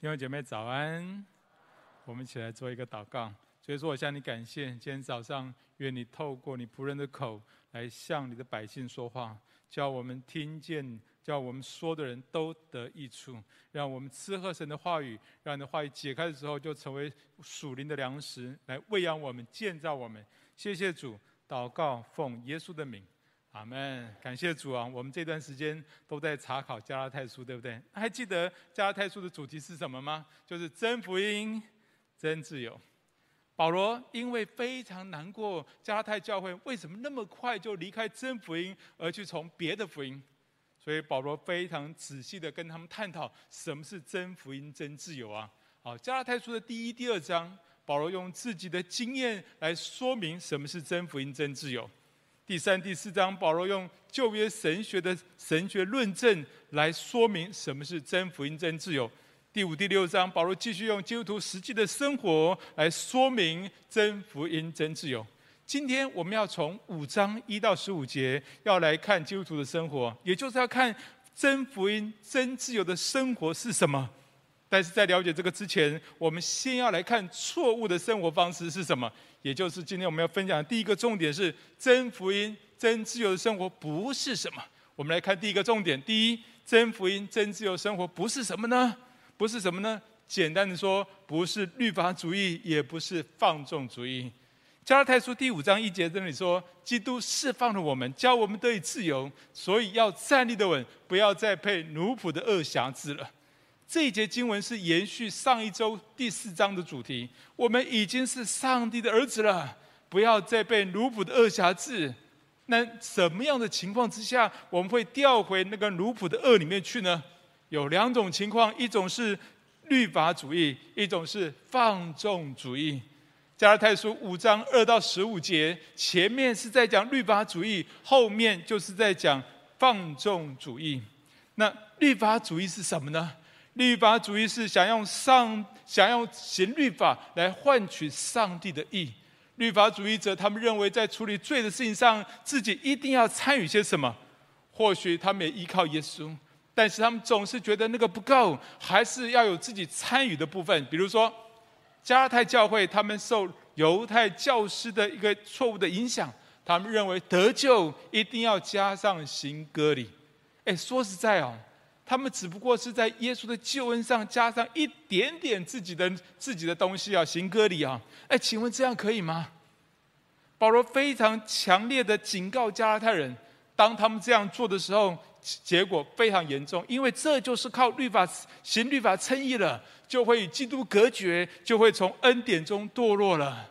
弟兄姐妹早安，我们一起来做一个祷告。所以说，我向你感谢，今天早上愿你透过你仆人的口来向你的百姓说话，叫我们听见，叫我们说的人都得益处，让我们吃喝神的话语，让你的话语解开的时候就成为属灵的粮食，来喂养我们、建造我们。谢谢主，祷告奉耶稣的名。阿门，感谢主啊！我们这段时间都在查考加拉太书，对不对？还记得加拉太书的主题是什么吗？就是真福音，真自由。保罗因为非常难过加拉太教会为什么那么快就离开真福音，而去从别的福音，所以保罗非常仔细的跟他们探讨什么是真福音、真自由啊！好，加拉太书的第一、第二章，保罗用自己的经验来说明什么是真福音、真自由。第三、第四章，保罗用旧约神学的神学论证来说明什么是真福音、真自由。第五、第六章，保罗继续用基督徒实际的生活来说明真福音、真自由。今天我们要从五章一到十五节要来看基督徒的生活，也就是要看真福音、真自由的生活是什么。但是在了解这个之前，我们先要来看错误的生活方式是什么。也就是今天我们要分享的第一个重点是真福音、真自由的生活不是什么。我们来看第一个重点：第一，真福音、真自由生活不是什么呢？不是什么呢？简单的说，不是律法主义，也不是放纵主义。加拉太书第五章一节这里说：“基督释放了我们，叫我们得以自由，所以要站立得稳，不要再被奴仆的轭挟制了。”这一节经文是延续上一周第四章的主题。我们已经是上帝的儿子了，不要再被奴仆的恶辖制。那什么样的情况之下，我们会掉回那个奴仆的恶里面去呢？有两种情况：一种是律法主义，一种是放纵主义。加拉太书五章二到十五节，前面是在讲律法主义，后面就是在讲放纵主义。那律法主义是什么呢？律法主义是想用上想用行律法来换取上帝的意。律法主义者他们认为在处理罪的事情上，自己一定要参与些什么。或许他们也依靠耶稣，但是他们总是觉得那个不够，还是要有自己参与的部分。比如说，加拉太教会他们受犹太教师的一个错误的影响，他们认为得救一定要加上行割礼。哎，说实在哦。他们只不过是在耶稣的救恩上加上一点点自己的自己的东西啊，行割礼啊。哎，请问这样可以吗？保罗非常强烈的警告加拉太人，当他们这样做的时候，结果非常严重，因为这就是靠律法行律法称义了，就会与基督隔绝，就会从恩典中堕落了。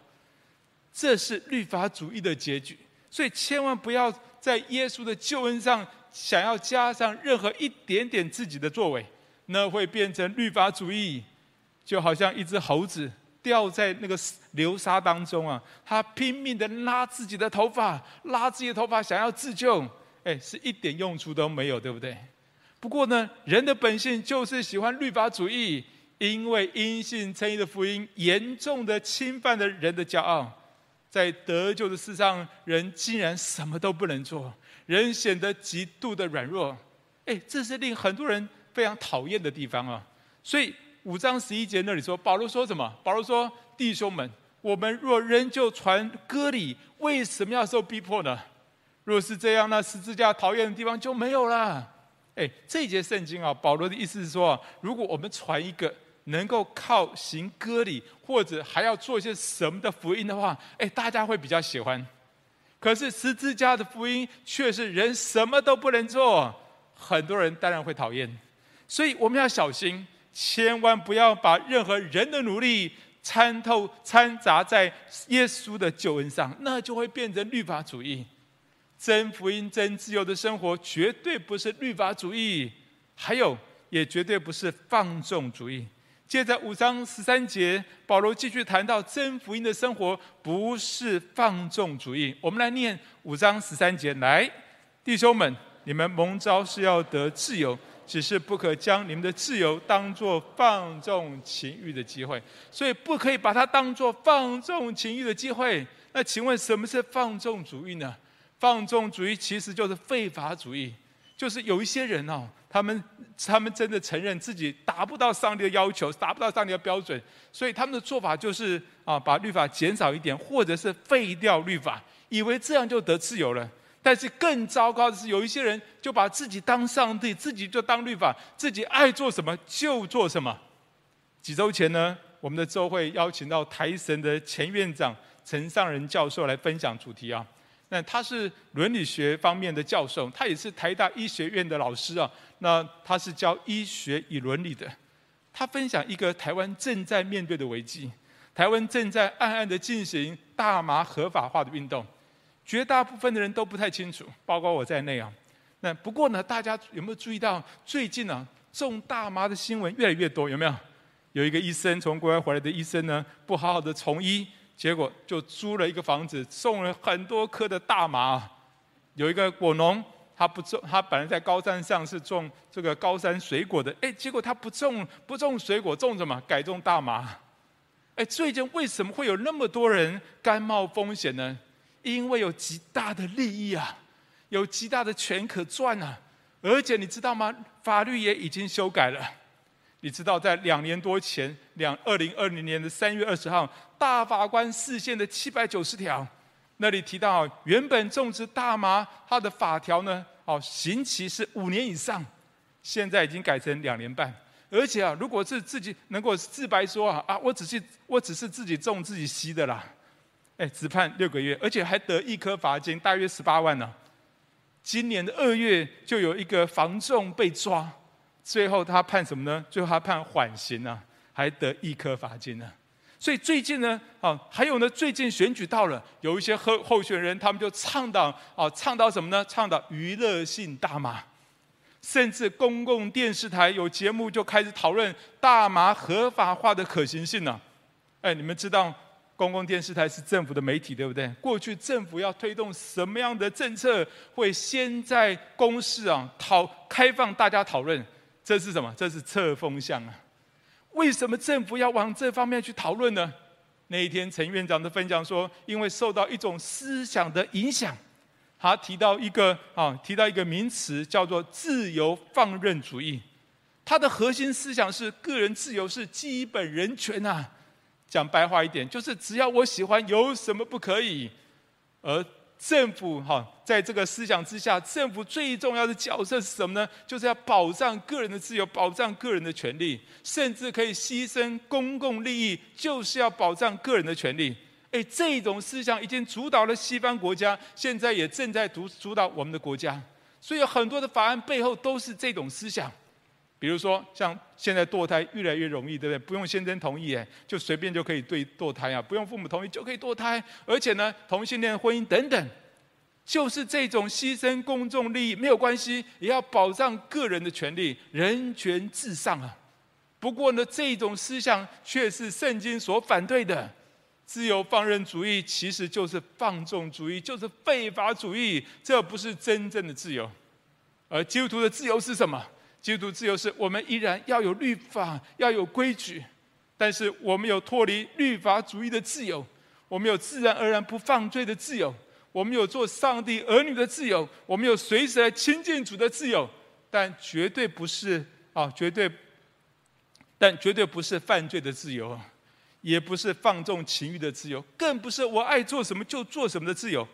这是律法主义的结局，所以千万不要在耶稣的救恩上。想要加上任何一点点自己的作为，那会变成律法主义，就好像一只猴子掉在那个流沙当中啊，他拼命的拉自己的头发，拉自己的头发，想要自救，哎，是一点用处都没有，对不对？不过呢，人的本性就是喜欢律法主义，因为因信称义的福音严重的侵犯了人的骄傲，在得救的事上，人竟然什么都不能做。人显得极度的软弱，哎，这是令很多人非常讨厌的地方啊。所以五章十一节那里说，保罗说什么？保罗说：“弟兄们，我们若仍旧传割礼，为什么要受逼迫呢？若是这样，那十字架讨厌的地方就没有了。”哎，这节圣经啊，保罗的意思是说，如果我们传一个能够靠行割礼，或者还要做一些什么的福音的话，哎，大家会比较喜欢。可是十字架的福音却是人什么都不能做，很多人当然会讨厌，所以我们要小心，千万不要把任何人的努力参透掺杂在耶稣的救恩上，那就会变成律法主义。真福音、真自由的生活绝对不是律法主义，还有也绝对不是放纵主义。接着五章十三节，保罗继续谈到真福音的生活不是放纵主义。我们来念五章十三节：来，弟兄们，你们蒙召是要得自由，只是不可将你们的自由当作放纵情欲的机会。所以不可以把它当作放纵情欲的机会。那请问什么是放纵主义呢？放纵主义其实就是废法主义。就是有一些人哦，他们他们真的承认自己达不到上帝的要求，达不到上帝的标准，所以他们的做法就是啊，把律法减少一点，或者是废掉律法，以为这样就得自由了。但是更糟糕的是，有一些人就把自己当上帝，自己就当律法，自己爱做什么就做什么。几周前呢，我们的周会邀请到台神的前院长陈尚仁教授来分享主题啊。那他是伦理学方面的教授，他也是台大医学院的老师啊。那他是教医学与伦理的。他分享一个台湾正在面对的危机，台湾正在暗暗的进行大麻合法化的运动，绝大部分的人都不太清楚，包括我在内啊。那不过呢，大家有没有注意到最近呢、啊，种大麻的新闻越来越多？有没有？有一个医生从国外回来的医生呢，不好好的从医。结果就租了一个房子，种了很多棵的大麻。有一个果农，他不种，他本来在高山上是种这个高山水果的，哎，结果他不种不种水果，种什么？改种大麻。哎，最近为什么会有那么多人甘冒风险呢？因为有极大的利益啊，有极大的钱可赚啊，而且你知道吗？法律也已经修改了。你知道，在两年多前，两二零二零年的三月二十号，大法官释宪的七百九十条，那里提到，原本种植大麻，它的法条呢，哦，刑期是五年以上，现在已经改成两年半。而且啊，如果是自己能够自白说啊啊，我只是我只是自己种自己吸的啦，哎，只判六个月，而且还得一颗罚金，大约十八万呢。今年的二月，就有一个房仲被抓。最后他判什么呢？最后他判缓刑啊，还得一颗罚金呢。所以最近呢，啊，还有呢，最近选举到了，有一些候候选人，他们就倡导啊，倡导什么呢？倡导娱乐性大麻，甚至公共电视台有节目就开始讨论大麻合法化的可行性呢。哎，你们知道公共电视台是政府的媒体，对不对？过去政府要推动什么样的政策，会先在公视啊讨开放大家讨论。这是什么？这是测风向啊！为什么政府要往这方面去讨论呢？那一天陈院长的分享说，因为受到一种思想的影响，他提到一个啊，提到一个名词叫做自由放任主义。它的核心思想是个人自由是基本人权啊。讲白话一点，就是只要我喜欢，有什么不可以？而政府哈，在这个思想之下，政府最重要的角色是什么呢？就是要保障个人的自由，保障个人的权利，甚至可以牺牲公共利益，就是要保障个人的权利。哎，这种思想已经主导了西方国家，现在也正在主主导我们的国家。所以很多的法案背后都是这种思想。比如说，像现在堕胎越来越容易，对不对？不用先生同意，哎，就随便就可以对堕胎啊，不用父母同意就可以堕胎。而且呢，同性恋婚姻等等，就是这种牺牲公众利益没有关系，也要保障个人的权利，人权至上啊。不过呢，这种思想却是圣经所反对的。自由放任主义其实就是放纵主义，就是废法主义，这不是真正的自由。而基督徒的自由是什么？基督徒自由是我们依然要有律法，要有规矩，但是我们有脱离律法主义的自由，我们有自然而然不犯罪的自由，我们有做上帝儿女的自由，我们有随时来亲近主的自由，但绝对不是啊，绝对，但绝对不是犯罪的自由，也不是放纵情欲的自由，更不是我爱做什么就做什么的自由，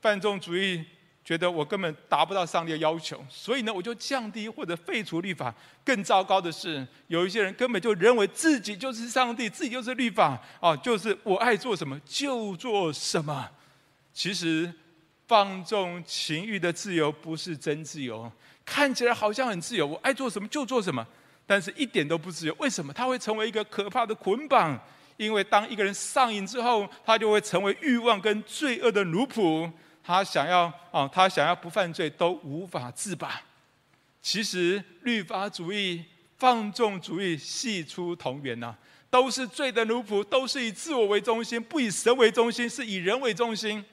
放纵主义。觉得我根本达不到上帝的要求，所以呢，我就降低或者废除律法。更糟糕的是，有一些人根本就认为自己就是上帝，自己就是律法啊，就是我爱做什么就做什么。其实，放纵情欲的自由不是真自由，看起来好像很自由，我爱做什么就做什么，但是一点都不自由。为什么？它会成为一个可怕的捆绑，因为当一个人上瘾之后，他就会成为欲望跟罪恶的奴仆。他想要啊，他想要不犯罪都无法自拔。其实律法主义、放纵主义系出同源呐，都是罪的奴仆，都是以自我为中心，不以神为中心，是以人为中心。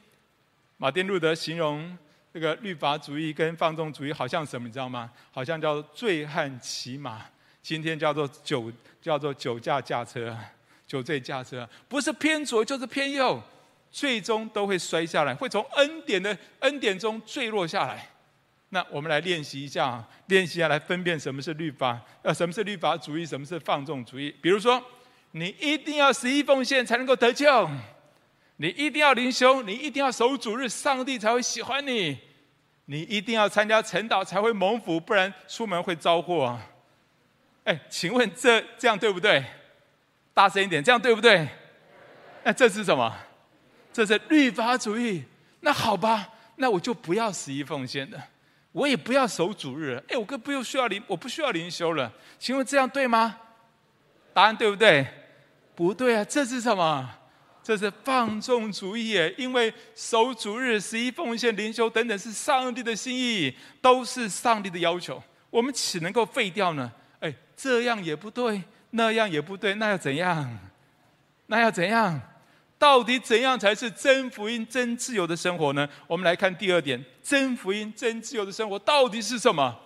马丁路德形容这个律法主义跟放纵主义好像什么，你知道吗？好像叫做醉汉骑马，今天叫做酒，叫做酒驾驾车，酒醉驾车，不是偏左就是偏右。最终都会摔下来，会从恩典的恩典中坠落下来。那我们来练习一下，练习下来分辨什么是律法，呃，什么是律法主义，什么是放纵主义。比如说，你一定要十一奉献才能够得救，你一定要灵修，你一定要守主日，上帝才会喜欢你，你一定要参加晨祷才会蒙福，不然出门会遭祸。哎，请问这这样对不对？大声一点，这样对不对？那这是什么？这是律法主义。那好吧，那我就不要十一奉献了。我也不要守主日，哎，我更不用需要灵，我不需要灵修了。请问这样对吗？答案对不对？不对啊，这是什么？这是放纵主义耶！因为守主日、十一奉献、灵修等等是上帝的心意，都是上帝的要求，我们岂能够废掉呢？哎，这样也不对，那样也不对，那要怎样？那要怎样？到底怎样才是真福音、真自由的生活呢？我们来看第二点：真福音、真自由的生活到底是什么？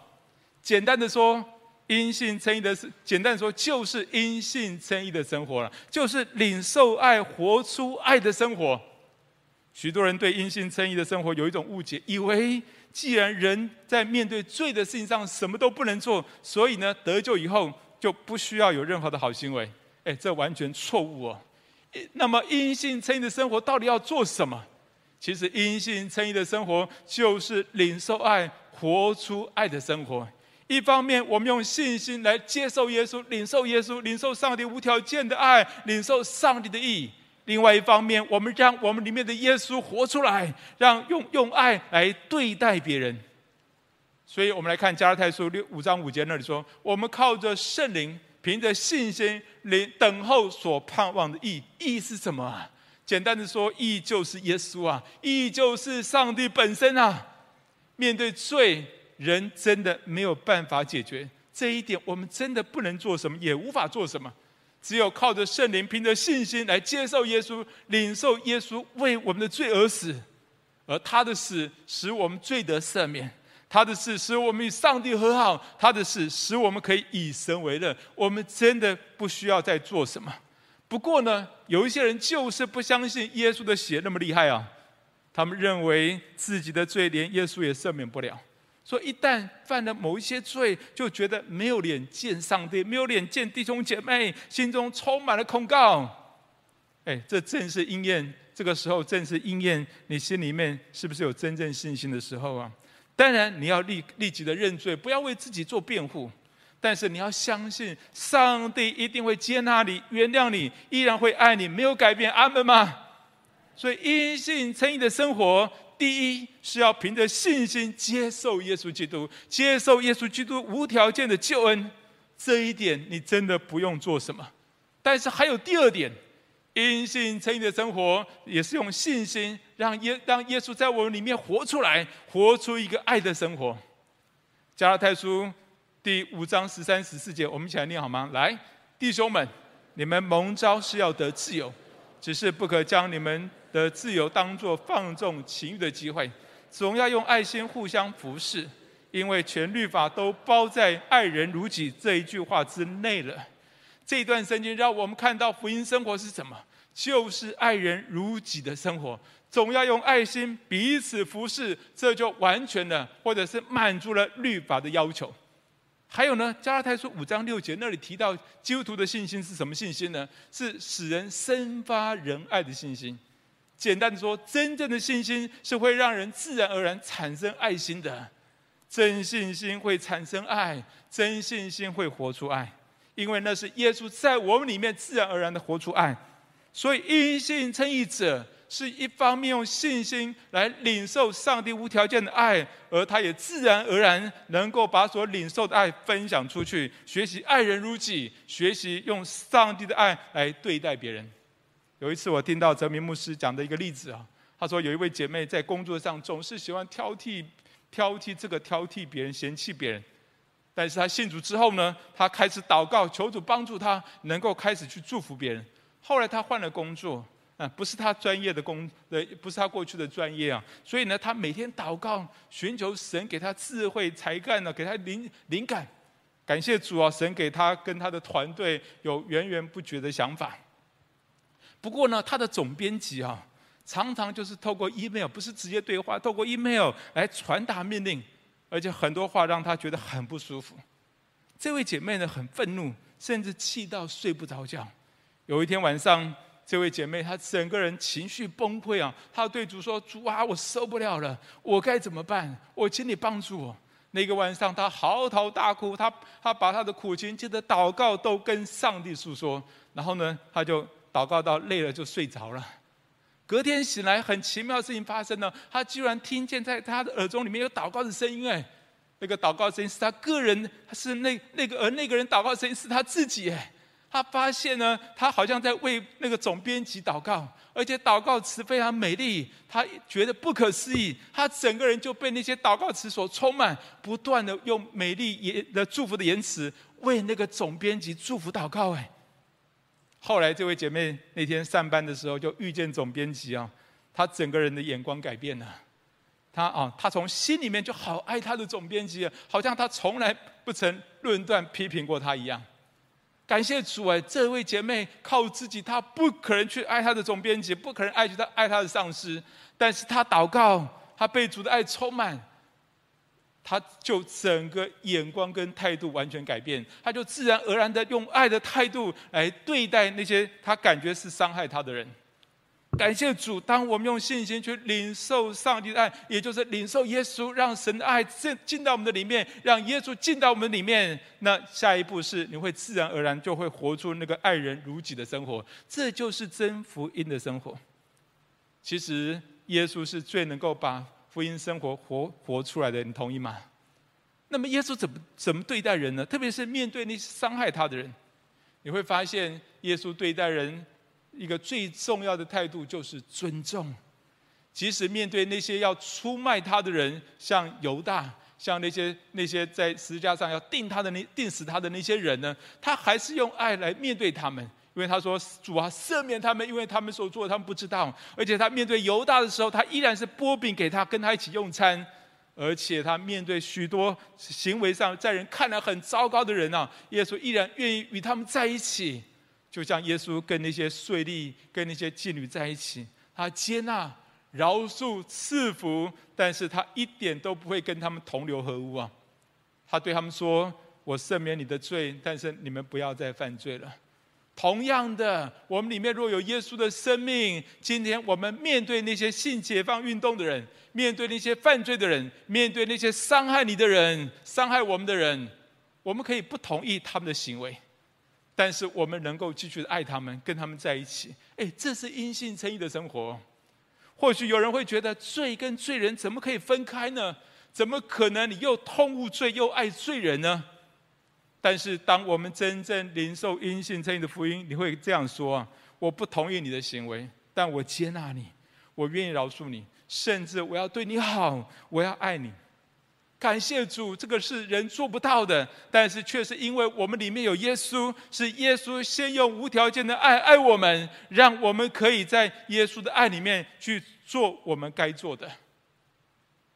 简单的说，因信称义的是简单的说，就是因信称义的生活了，就是领受爱、活出爱的生活。许多人对因信称义的生活有一种误解，以为既然人在面对罪的事情上什么都不能做，所以呢，得救以后就不需要有任何的好行为。哎，这完全错误哦。那么，因信称义的生活到底要做什么？其实，因信称义的生活就是领受爱、活出爱的生活。一方面，我们用信心来接受耶稣，领受耶稣，领受上帝无条件的爱，领受上帝的义；另外一方面，我们让我们里面的耶稣活出来，让用用爱来对待别人。所以我们来看加拉太书六五章五节那里说：“我们靠着圣灵。”凭着信心，领等候所盼望的义，义是什么？简单的说，义就是耶稣啊，义就是上帝本身啊。面对罪，人真的没有办法解决这一点，我们真的不能做什么，也无法做什么。只有靠着圣灵，凭着信心来接受耶稣，领受耶稣为我们的罪而死，而他的死使我们罪得赦免。他的事使我们与上帝和好，他的事使我们可以以神为乐。我们真的不需要再做什么。不过呢，有一些人就是不相信耶稣的血那么厉害啊。他们认为自己的罪连耶稣也赦免不了，所以一旦犯了某一些罪，就觉得没有脸见上帝，没有脸见弟兄姐妹，心中充满了控告。哎，这正是应验，这个时候正是应验你心里面是不是有真正信心的时候啊。当然，你要立立即的认罪，不要为自己做辩护。但是你要相信，上帝一定会接纳你、原谅你，依然会爱你，没有改变。阿门吗？所以，因信称义的生活，第一是要凭着信心接受耶稣基督，接受耶稣基督无条件的救恩。这一点你真的不用做什么。但是还有第二点。因信称义的生活，也是用信心让耶让耶稣在我们里面活出来，活出一个爱的生活。加拉太书第五章十三十四节，我们一起来念好吗？来，弟兄们，你们蒙召是要得自由，只是不可将你们的自由当作放纵情欲的机会，总要用爱心互相服侍，因为全律法都包在“爱人如己”这一句话之内了。这一段圣经让我们看到福音生活是什么？就是爱人如己的生活，总要用爱心彼此服侍，这就完全的，或者是满足了律法的要求。还有呢，加拉太书五章六节那里提到基督徒的信心是什么信心呢？是使人生发仁爱的信心。简单的说，真正的信心是会让人自然而然产生爱心的。真信心会产生爱，真信心会活出爱。因为那是耶稣在我们里面自然而然的活出爱，所以因信称义者是一方面用信心来领受上帝无条件的爱，而他也自然而然能够把所领受的爱分享出去，学习爱人如己，学习用上帝的爱来对待别人。有一次我听到泽明牧师讲的一个例子啊，他说有一位姐妹在工作上总是喜欢挑剔、挑剔这个、挑剔别人、嫌弃别人。但是他信主之后呢，他开始祷告，求主帮助他能够开始去祝福别人。后来他换了工作，啊，不是他专业的工，呃，不是他过去的专业啊。所以呢，他每天祷告，寻求神给他智慧、才干呢，给他灵灵感。感谢主啊，神给他跟他的团队有源源不绝的想法。不过呢，他的总编辑啊，常常就是透过 email，不是直接对话，透过 email 来传达命令。而且很多话让他觉得很不舒服。这位姐妹呢，很愤怒，甚至气到睡不着觉。有一天晚上，这位姐妹她整个人情绪崩溃啊，她对主说：“主啊，我受不了了，我该怎么办？我请你帮助我。”那个晚上，她嚎啕大哭，她她把她的苦情、记得祷告都跟上帝诉说，然后呢，她就祷告到累了就睡着了。隔天醒来，很奇妙的事情发生了，他居然听见在他的耳中里面有祷告的声音，哎，那个祷告声音是他个人，是那那个而那个人祷告声音是他自己，哎。他发现呢，他好像在为那个总编辑祷告，而且祷告词非常美丽，他觉得不可思议，他整个人就被那些祷告词所充满，不断的用美丽言的祝福的言辞为那个总编辑祝福祷告。哎，后来这位姐妹那天上班的时候就遇见总编辑啊，她整个人的眼光改变了，她啊，她从心里面就好爱她的总编辑，好像她从来不曾论断批评过他一样。感谢主哎，这位姐妹靠自己，她不可能去爱她的总编辑，不可能爱去她爱她的上司，但是她祷告，她被主的爱充满，他就整个眼光跟态度完全改变，他就自然而然的用爱的态度来对待那些他感觉是伤害他的人。感谢主，当我们用信心去领受上帝的爱，也就是领受耶稣，让神的爱进进到我们的里面，让耶稣进到我们里面，那下一步是你会自然而然就会活出那个爱人如己的生活，这就是真福音的生活。其实耶稣是最能够把福音生活活活出来的，你同意吗？那么耶稣怎么怎么对待人呢？特别是面对那些伤害他的人，你会发现耶稣对待人。一个最重要的态度就是尊重，即使面对那些要出卖他的人，像犹大，像那些那些在十字架上要钉他的那钉死他的那些人呢，他还是用爱来面对他们，因为他说：“主啊，赦免他们，因为他们所做的他们不知道。”而且他面对犹大的时候，他依然是擘饼给他，跟他一起用餐，而且他面对许多行为上在人看来很糟糕的人啊，耶稣依然愿意与他们在一起。就像耶稣跟那些税吏、跟那些妓女在一起，他接纳、饶恕、赐福，但是他一点都不会跟他们同流合污啊！他对他们说：“我赦免你的罪，但是你们不要再犯罪了。”同样的，我们里面若有耶稣的生命，今天我们面对那些性解放运动的人，面对那些犯罪的人，面对那些伤害你的人、伤害我们的人，我们可以不同意他们的行为。但是我们能够继续的爱他们，跟他们在一起，哎，这是因信称义的生活。或许有人会觉得，罪跟罪人怎么可以分开呢？怎么可能你又痛恶罪又爱罪人呢？但是当我们真正领受因信称义的福音，你会这样说啊：我不同意你的行为，但我接纳你，我愿意饶恕你，甚至我要对你好，我要爱你。感谢主，这个是人做不到的，但是却是因为我们里面有耶稣，是耶稣先用无条件的爱爱我们，让我们可以在耶稣的爱里面去做我们该做的。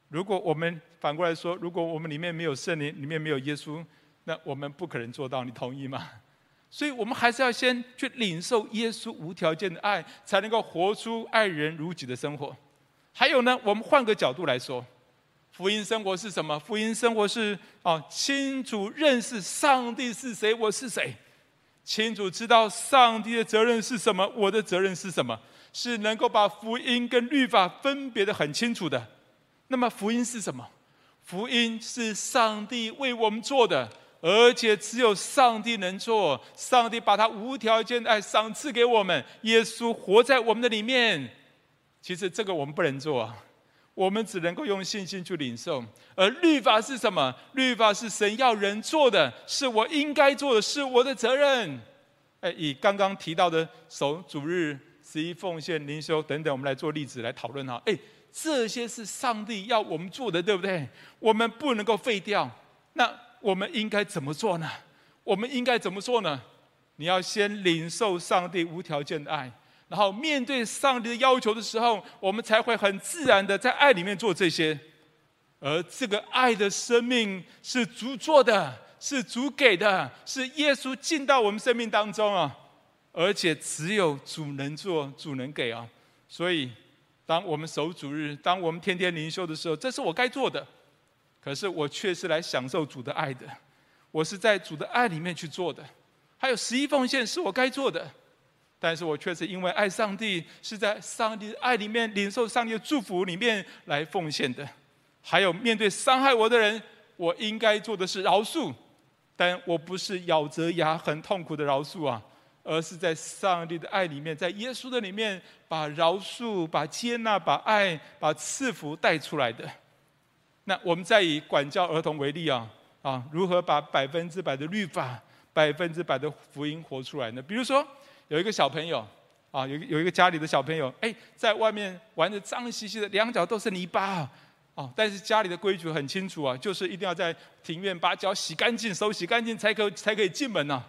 如果我们反过来说，如果我们里面没有圣灵，里面没有耶稣，那我们不可能做到，你同意吗？所以我们还是要先去领受耶稣无条件的爱，才能够活出爱人如己的生活。还有呢，我们换个角度来说。福音生活是什么？福音生活是啊，清楚认识上帝是谁，我是谁，清楚知道上帝的责任是什么，我的责任是什么，是能够把福音跟律法分别得很清楚的。那么福音是什么？福音是上帝为我们做的，而且只有上帝能做。上帝把他无条件的爱赏赐给我们，耶稣活在我们的里面。其实这个我们不能做。我们只能够用信心去领受，而律法是什么？律法是神要人做的，是我应该做的，是我的责任。哎，以刚刚提到的守主日、十一奉献、灵修等等，我们来做例子来讨论哈。哎，这些是上帝要我们做的，对不对？我们不能够废掉。那我们应该怎么做呢？我们应该怎么做呢？你要先领受上帝无条件的爱。然后面对上帝的要求的时候，我们才会很自然的在爱里面做这些。而这个爱的生命是主做的，是主给的，是耶稣进到我们生命当中啊！而且只有主能做，主能给啊！所以，当我们守主日，当我们天天灵修的时候，这是我该做的。可是我却是来享受主的爱的，我是在主的爱里面去做的。还有十一奉献是我该做的，但是我却是因为爱上帝，是在上帝的爱里面领受上帝的祝福里面来奉献的。还有面对伤害我的人，我应该做的是饶恕，但我不是咬着牙很痛苦的饶恕啊，而是在上帝的爱里面，在耶稣的里面，把饶恕、把接纳、把爱、把赐福带出来的。那我们再以管教儿童为例啊，啊，如何把百分之百的律法？百分之百的福音活出来呢？比如说，有一个小朋友啊，有有一个家里的小朋友，哎，在外面玩的脏兮兮的，两脚都是泥巴啊，啊！但是家里的规矩很清楚啊，就是一定要在庭院把脚洗干净，手洗干净才可才可以进门呐。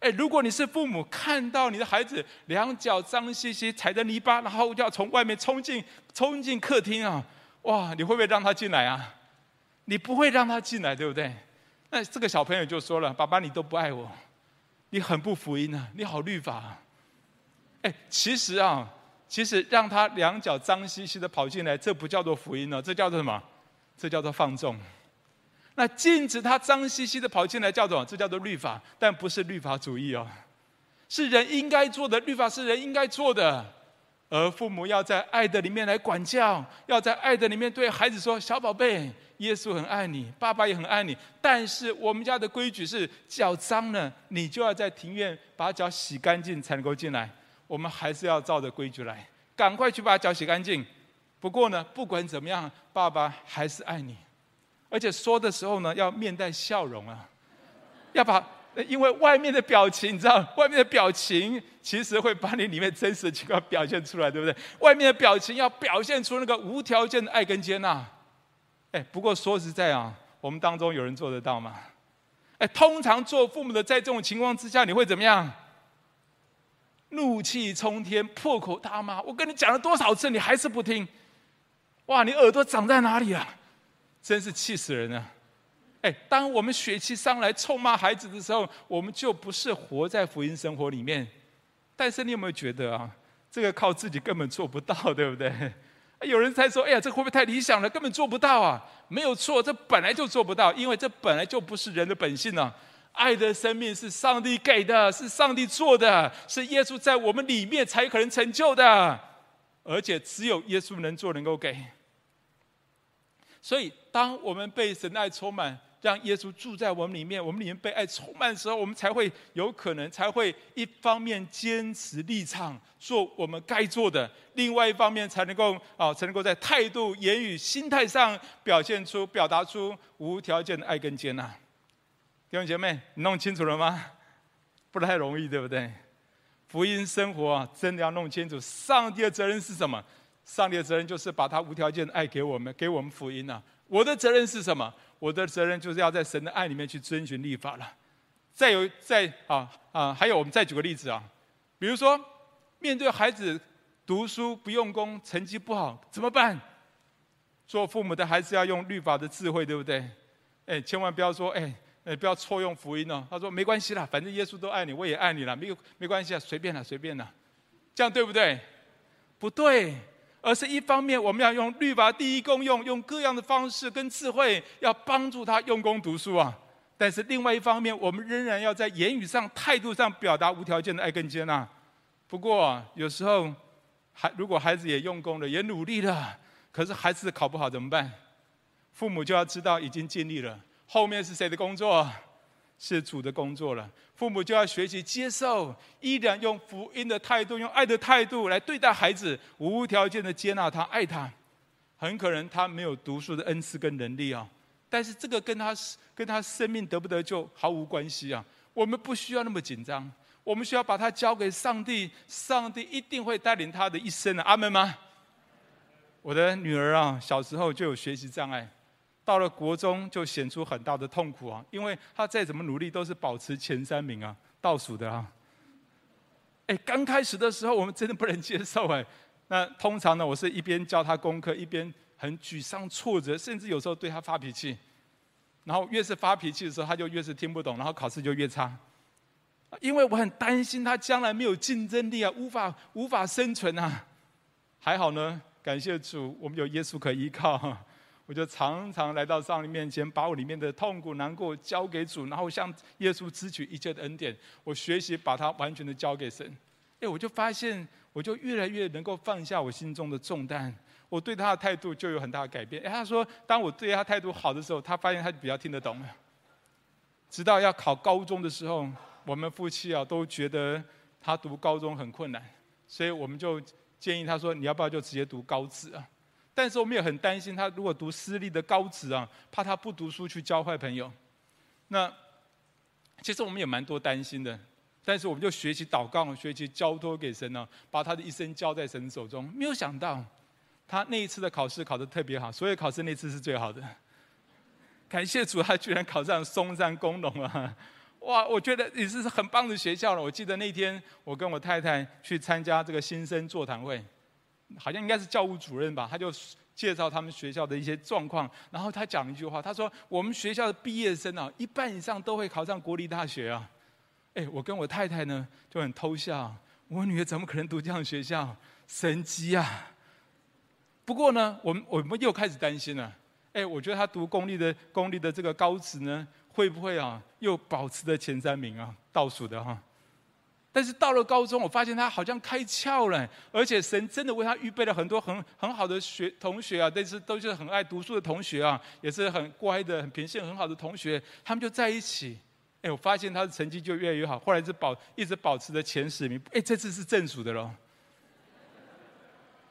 哎，如果你是父母，看到你的孩子两脚脏兮兮，踩着泥巴，然后要从外面冲进冲进客厅啊，哇！你会不会让他进来啊？你不会让他进来，对不对？那这个小朋友就说了：“爸爸，你都不爱我，你很不福音啊！你好律法啊！哎，其实啊，其实让他两脚脏兮兮的跑进来，这不叫做福音呢，这叫做什么？这叫做放纵。那禁止他脏兮兮的跑进来，叫做这叫做律法，但不是律法主义哦，是人应该做的，律法是人应该做的，而父母要在爱的里面来管教，要在爱的里面对孩子说：小宝贝。”耶稣很爱你，爸爸也很爱你，但是我们家的规矩是脚脏了，你就要在庭院把脚洗干净才能够进来。我们还是要照着规矩来，赶快去把脚洗干净。不过呢，不管怎么样，爸爸还是爱你，而且说的时候呢，要面带笑容啊，要把，因为外面的表情，你知道，外面的表情其实会把你里面真实的情况表现出来，对不对？外面的表情要表现出那个无条件的爱跟接纳。哎，不过说实在啊，我们当中有人做得到吗？哎，通常做父母的，在这种情况之下，你会怎么样？怒气冲天，破口大骂。我跟你讲了多少次，你还是不听。哇，你耳朵长在哪里啊？真是气死人了！哎，当我们血气上来臭骂孩子的时候，我们就不是活在福音生活里面。但是你有没有觉得啊，这个靠自己根本做不到，对不对？有人在说：“哎呀，这会不会太理想了？根本做不到啊！”没有错，这本来就做不到，因为这本来就不是人的本性呢、啊。爱的生命是上帝给的，是上帝做的，是耶稣在我们里面才可能成就的，而且只有耶稣能做，能够给。所以，当我们被神爱充满。让耶稣住在我们里面，我们里面被爱充满的时候，我们才会有可能，才会一方面坚持立场，做我们该做的；另外一方面，才能够啊，才能够在态度、言语、心态上表现出、表达出无条件的爱跟接纳。弟兄姐妹，你弄清楚了吗？不太容易，对不对？福音生活，真的要弄清楚。上帝的责任是什么？上帝的责任就是把他无条件的爱给我们，给我们福音啊。我的责任是什么？我的责任就是要在神的爱里面去遵循律法了。再有，再啊啊，还有我们再举个例子啊，比如说面对孩子读书不用功，成绩不好怎么办？做父母的还是要用律法的智慧，对不对？哎，千万不要说哎哎，不要错用福音哦。他说没关系啦，反正耶稣都爱你，我也爱你了，没有没关系啊，随便啦，随便啦，这样对不对？不对。而是一方面，我们要用律法第一功用，用各样的方式跟智慧，要帮助他用功读书啊。但是另外一方面，我们仍然要在言语上、态度上表达无条件的爱跟接纳。不过有时候，孩如果孩子也用功了，也努力了，可是孩子考不好怎么办？父母就要知道已经尽力了，后面是谁的工作？是主的工作了，父母就要学习接受，依然用福音的态度，用爱的态度来对待孩子，无条件的接纳他，爱他。很可能他没有读书的恩赐跟能力啊，但是这个跟他跟他生命得不得救毫无关系啊。我们不需要那么紧张，我们需要把他交给上帝，上帝一定会带领他的一生的。阿门吗？我的女儿啊，小时候就有学习障碍。到了国中就显出很大的痛苦啊，因为他再怎么努力都是保持前三名啊，倒数的啊。哎，刚开始的时候我们真的不能接受哎。那通常呢，我是一边教他功课，一边很沮丧挫折，甚至有时候对他发脾气。然后越是发脾气的时候，他就越是听不懂，然后考试就越差。因为我很担心他将来没有竞争力啊，无法无法生存啊。还好呢，感谢主，我们有耶稣可依靠。我就常常来到上帝面前，把我里面的痛苦、难过交给主，然后向耶稣支取一切的恩典。我学习把它完全的交给神。哎，我就发现，我就越来越能够放下我心中的重担。我对他的态度就有很大的改变。哎，他说，当我对他态度好的时候，他发现他比较听得懂了。直到要考高中的时候，我们夫妻啊都觉得他读高中很困难，所以我们就建议他说：“你要不要就直接读高职啊？”但是我们也很担心他如果读私立的高职啊，怕他不读书去交坏朋友。那其实我们也蛮多担心的，但是我们就学习祷告，学习交托给神呢，把他的一生交在神手中。没有想到，他那一次的考试考得特别好，所有考试那次是最好的。感谢主，他居然考上松山工农啊！哇，我觉得也是很棒的学校了。我记得那天我跟我太太去参加这个新生座谈会。好像应该是教务主任吧，他就介绍他们学校的一些状况，然后他讲一句话，他说：“我们学校的毕业生啊，一半以上都会考上国立大学啊。”哎，我跟我太太呢就很偷笑，我女儿怎么可能读这样的学校？神机啊！不过呢，我们我们又开始担心了。哎，我觉得他读公立的公立的这个高职呢，会不会啊又保持在前三名啊，倒数的哈？但是到了高中，我发现他好像开窍了，而且神真的为他预备了很多很很好的学同学啊，但是都是很爱读书的同学啊，也是很乖的、很品性很好的同学，他们就在一起。哎，我发现他的成绩就越来越好，后来是保一直保持着前十名。哎，这次是正数的喽。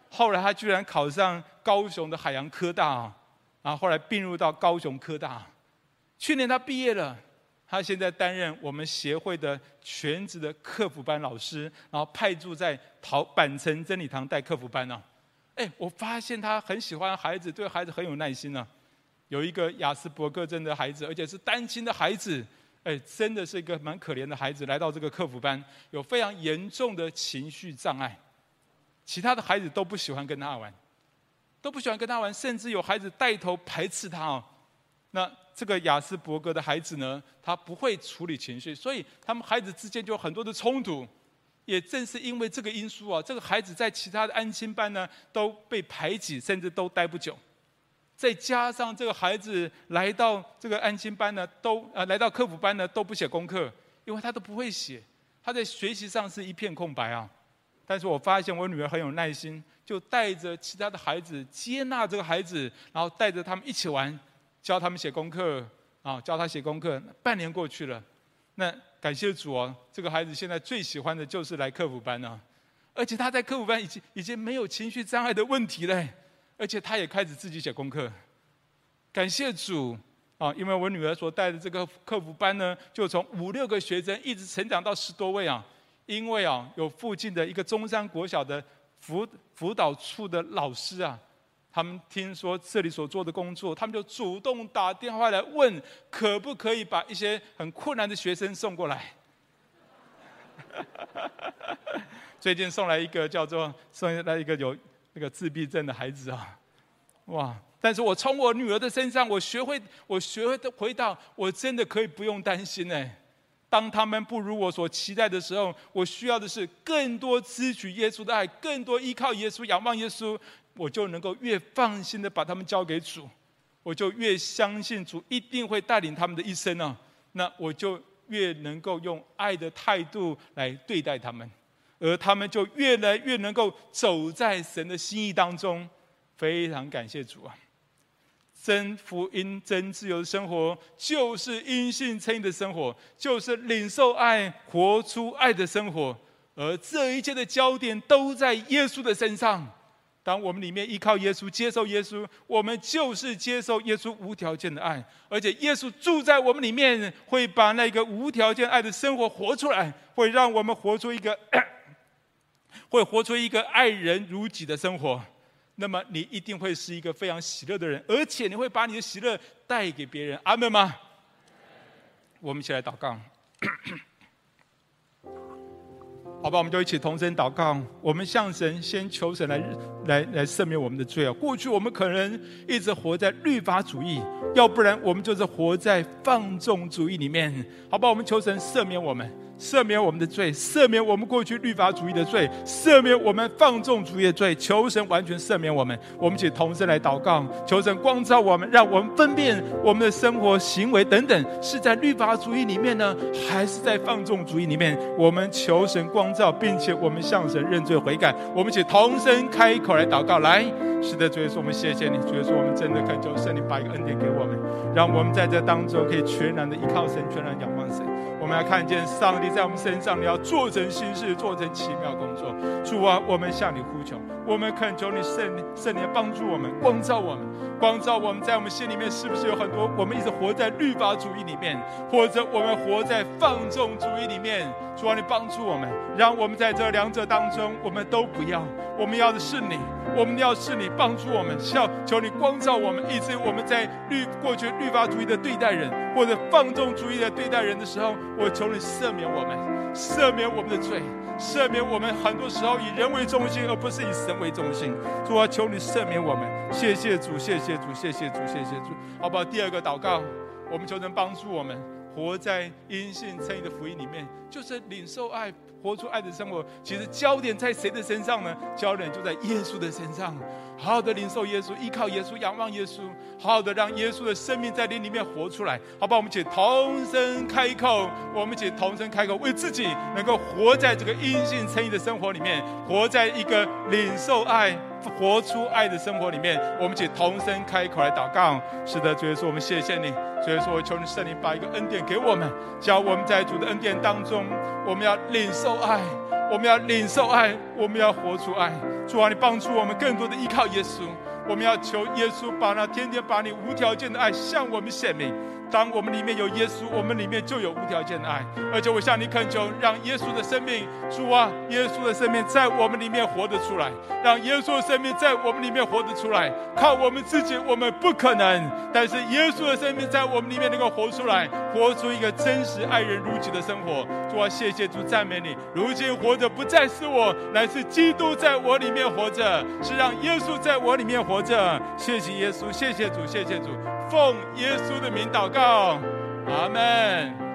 后来他居然考上高雄的海洋科大啊，然后后来并入到高雄科大。去年他毕业了。他现在担任我们协会的全职的客服班老师，然后派驻在桃板城真理堂带客服班呢。哎，我发现他很喜欢孩子，对孩子很有耐心呢。有一个雅斯伯格症的孩子，而且是单亲的孩子，哎，真的是一个蛮可怜的孩子，来到这个客服班，有非常严重的情绪障碍，其他的孩子都不喜欢跟他玩，都不喜欢跟他玩，甚至有孩子带头排斥他哦。那这个亚斯伯格的孩子呢，他不会处理情绪，所以他们孩子之间就有很多的冲突。也正是因为这个因素啊，这个孩子在其他的安亲班呢都被排挤，甚至都待不久。再加上这个孩子来到这个安亲班呢，都呃来到科普班呢都不写功课，因为他都不会写，他在学习上是一片空白啊。但是我发现我女儿很有耐心，就带着其他的孩子接纳这个孩子，然后带着他们一起玩。教他们写功课啊，教他写功课。半年过去了，那感谢主哦，这个孩子现在最喜欢的就是来课辅班啊，而且他在课辅班已经已经没有情绪障碍的问题了，而且他也开始自己写功课。感谢主啊，因为我女儿所带的这个课辅班呢，就从五六个学生一直成长到十多位啊，因为啊有附近的一个中山国小的辅辅导处的老师啊。他们听说这里所做的工作，他们就主动打电话来问，可不可以把一些很困难的学生送过来。最近送来一个叫做送来一个有那个自闭症的孩子啊，哇！但是我从我女儿的身上，我学会我学会的回到，我真的可以不用担心哎。当他们不如我所期待的时候，我需要的是更多支取耶稣的爱，更多依靠耶稣，仰望耶稣。我就能够越放心的把他们交给主，我就越相信主一定会带领他们的一生啊。那我就越能够用爱的态度来对待他们，而他们就越来越能够走在神的心意当中。非常感谢主啊！真福音、真自由的生活，就是因信称义的生活，就是领受爱、活出爱的生活。而这一切的焦点都在耶稣的身上。当我们里面依靠耶稣、接受耶稣，我们就是接受耶稣无条件的爱，而且耶稣住在我们里面，会把那个无条件爱的生活活出来，会让我们活出一个，会活出一个爱人如己的生活。那么你一定会是一个非常喜乐的人，而且你会把你的喜乐带给别人。阿门吗？我们一起来祷告。好吧，我们就一起同声祷告。我们向神先求神来来来赦免我们的罪啊！过去我们可能一直活在律法主义，要不然我们就是活在放纵主义里面。好吧，我们求神赦免我们。赦免我们的罪，赦免我们过去律法主义的罪，赦免我们放纵主义的罪。求神完全赦免我们。我们一起同声来祷告，求神光照我们，让我们分辨我们的生活行为等等是在律法主义里面呢，还是在放纵主义里面？我们求神光照，并且我们向神认罪悔改。我们一起同声开口来祷告，来，是的，主耶稣，我们谢谢你，主耶稣，我们真的恳求神，你把一个恩典给我们，让我们在这当中可以全然的依靠神，全然仰望神。我们要看见上帝在我们身上，你要做成新事，做成奇妙工作。主啊，我们向你呼求，我们恳求你圣圣灵帮助我们，光照我们，光照我们在我们心里面是不是有很多我们一直活在律法主义里面，或者我们活在放纵主义里面？主啊，你帮助我们，让我们在这两者当中，我们都不要。我们要的是你，我们要是你帮助我们，求求你光照我们，以致我们在律过去律法主义的对待人，或者放纵主义的对待人的时候。我求你赦免我们，赦免我们的罪，赦免我们很多时候以人为中心，而不是以神为中心。主啊，求你赦免我们，谢谢主，谢谢主，谢谢主，谢谢主。好不好？第二个祷告，我们求能帮助我们活在因信称义的福音里面，就是领受爱。活出爱的生活，其实焦点在谁的身上呢？焦点就在耶稣的身上。好好的领受耶稣，依靠耶稣，仰望耶稣，好好的让耶稣的生命在你里面活出来。好吧，我们一起同声开口，我们一起同声开口，为自己能够活在这个音信称义的生活里面，活在一个领受爱、活出爱的生活里面。我们一起同声开口来祷告。是的，主耶稣，我们谢谢你。主耶稣，我求你圣灵把一个恩典给我们，叫我们在主的恩典当中，我们要领受爱。我们要领受爱，我们要活出爱。主啊，你帮助我们更多的依靠耶稣。我们要求耶稣把那天天把你无条件的爱向我们显明。当我们里面有耶稣，我们里面就有无条件的爱。而且我向你恳求，让耶稣的生命，主啊，耶稣的生命在我们里面活得出来，让耶稣的生命在我们里面活得出来。靠我们自己，我们不可能；但是耶稣的生命在我们里面能够活出来，活出一个真实爱人如己的生活。主啊，谢谢主，赞美你。如今活着不再是我，乃是基督在我里面活着，是让耶稣在我里面活着。谢谢耶稣，谢谢主，谢谢主。奉耶稣的名祷告祷告，阿门。